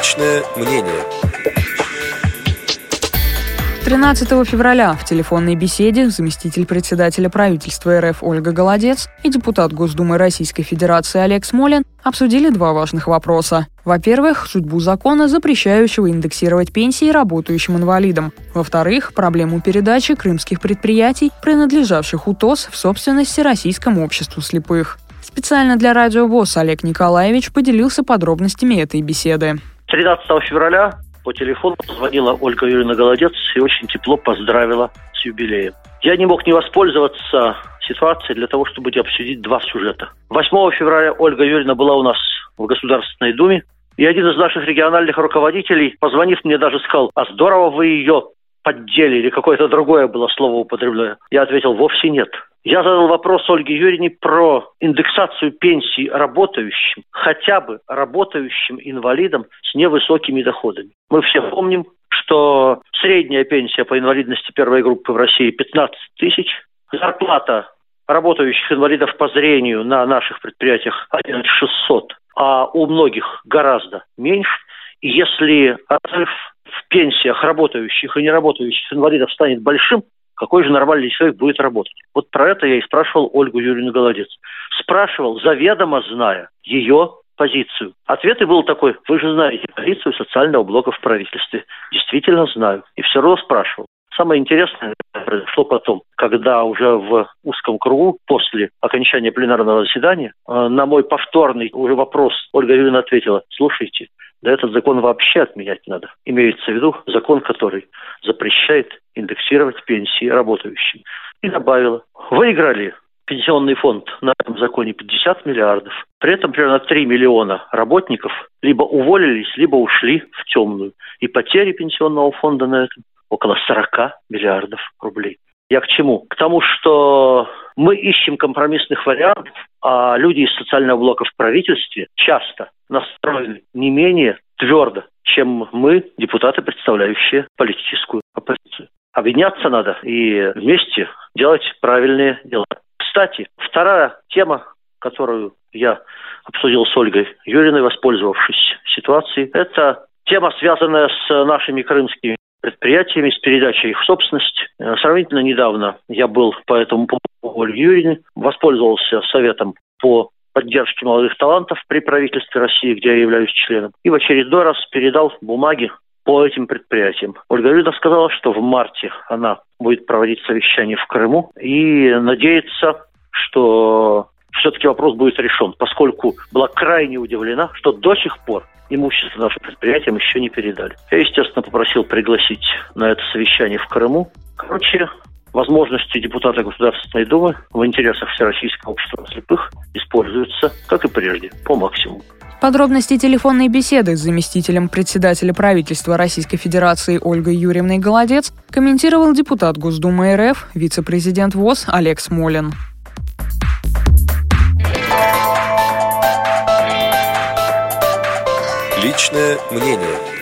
Личное мнение. 13 февраля в телефонной беседе заместитель председателя правительства РФ Ольга Голодец и депутат Госдумы Российской Федерации Олег Смолин обсудили два важных вопроса. Во-первых, судьбу закона, запрещающего индексировать пенсии работающим инвалидам. Во-вторых, проблему передачи крымских предприятий, принадлежавших УТОС, в собственности Российскому обществу слепых. Специально для Радио ВОЗ Олег Николаевич поделился подробностями этой беседы. 13 февраля по телефону позвонила Ольга Юрьевна Голодец и очень тепло поздравила с юбилеем. Я не мог не воспользоваться ситуацией для того, чтобы обсудить два сюжета. 8 февраля Ольга Юрьевна была у нас в Государственной Думе, и один из наших региональных руководителей, позвонив мне, даже сказал, а здорово вы ее поддели, или какое-то другое было слово употреблено. Я ответил, вовсе нет. Я задал вопрос Ольге Юрьевне про индексацию пенсий работающим, хотя бы работающим инвалидам с невысокими доходами. Мы все помним, что средняя пенсия по инвалидности первой группы в России 15 тысяч, зарплата работающих инвалидов по зрению на наших предприятиях 11600, а у многих гораздо меньше. Если разрыв в пенсиях работающих и неработающих инвалидов станет большим, какой же нормальный человек будет работать? Вот про это я и спрашивал Ольгу Юрьевну Голодец. Спрашивал, заведомо зная ее позицию. Ответ и был такой, вы же знаете позицию социального блока в правительстве. Действительно знаю. И все равно спрашивал. Самое интересное произошло потом, когда уже в узком кругу, после окончания пленарного заседания, э, на мой повторный уже вопрос Ольга Юрьевна ответила, слушайте, да этот закон вообще отменять надо. Имеется в виду закон, который запрещает индексировать пенсии работающим. И добавила, выиграли пенсионный фонд на этом законе 50 миллиардов. При этом примерно 3 миллиона работников либо уволились, либо ушли в темную. И потери пенсионного фонда на этом около 40 миллиардов рублей. Я к чему? К тому, что мы ищем компромиссных вариантов, а люди из социального блока в правительстве часто настроены не менее твердо, чем мы, депутаты, представляющие политическую оппозицию. Объединяться надо и вместе делать правильные дела. Кстати, вторая тема, которую я обсудил с Ольгой Юриной, воспользовавшись ситуацией, это тема, связанная с нашими крымскими предприятиями, с передачей их в собственность. Э, сравнительно недавно я был по этому поводу Ольги Юрьевны, воспользовался советом по поддержке молодых талантов при правительстве России, где я являюсь членом, и в очередной раз передал бумаги по этим предприятиям. Ольга Юрьевна сказала, что в марте она будет проводить совещание в Крыму и надеется, что все-таки вопрос будет решен, поскольку была крайне удивлена, что до сих пор имущество нашим предприятиям еще не передали. Я, естественно, попросил пригласить на это совещание в Крыму. Короче, возможности депутата Государственной Думы в интересах Всероссийского общества слепых используются, как и прежде, по максимуму. Подробности телефонной беседы с заместителем председателя правительства Российской Федерации Ольгой Юрьевной Голодец комментировал депутат Госдумы РФ, вице-президент ВОЗ Олег Смолин. Личное мнение.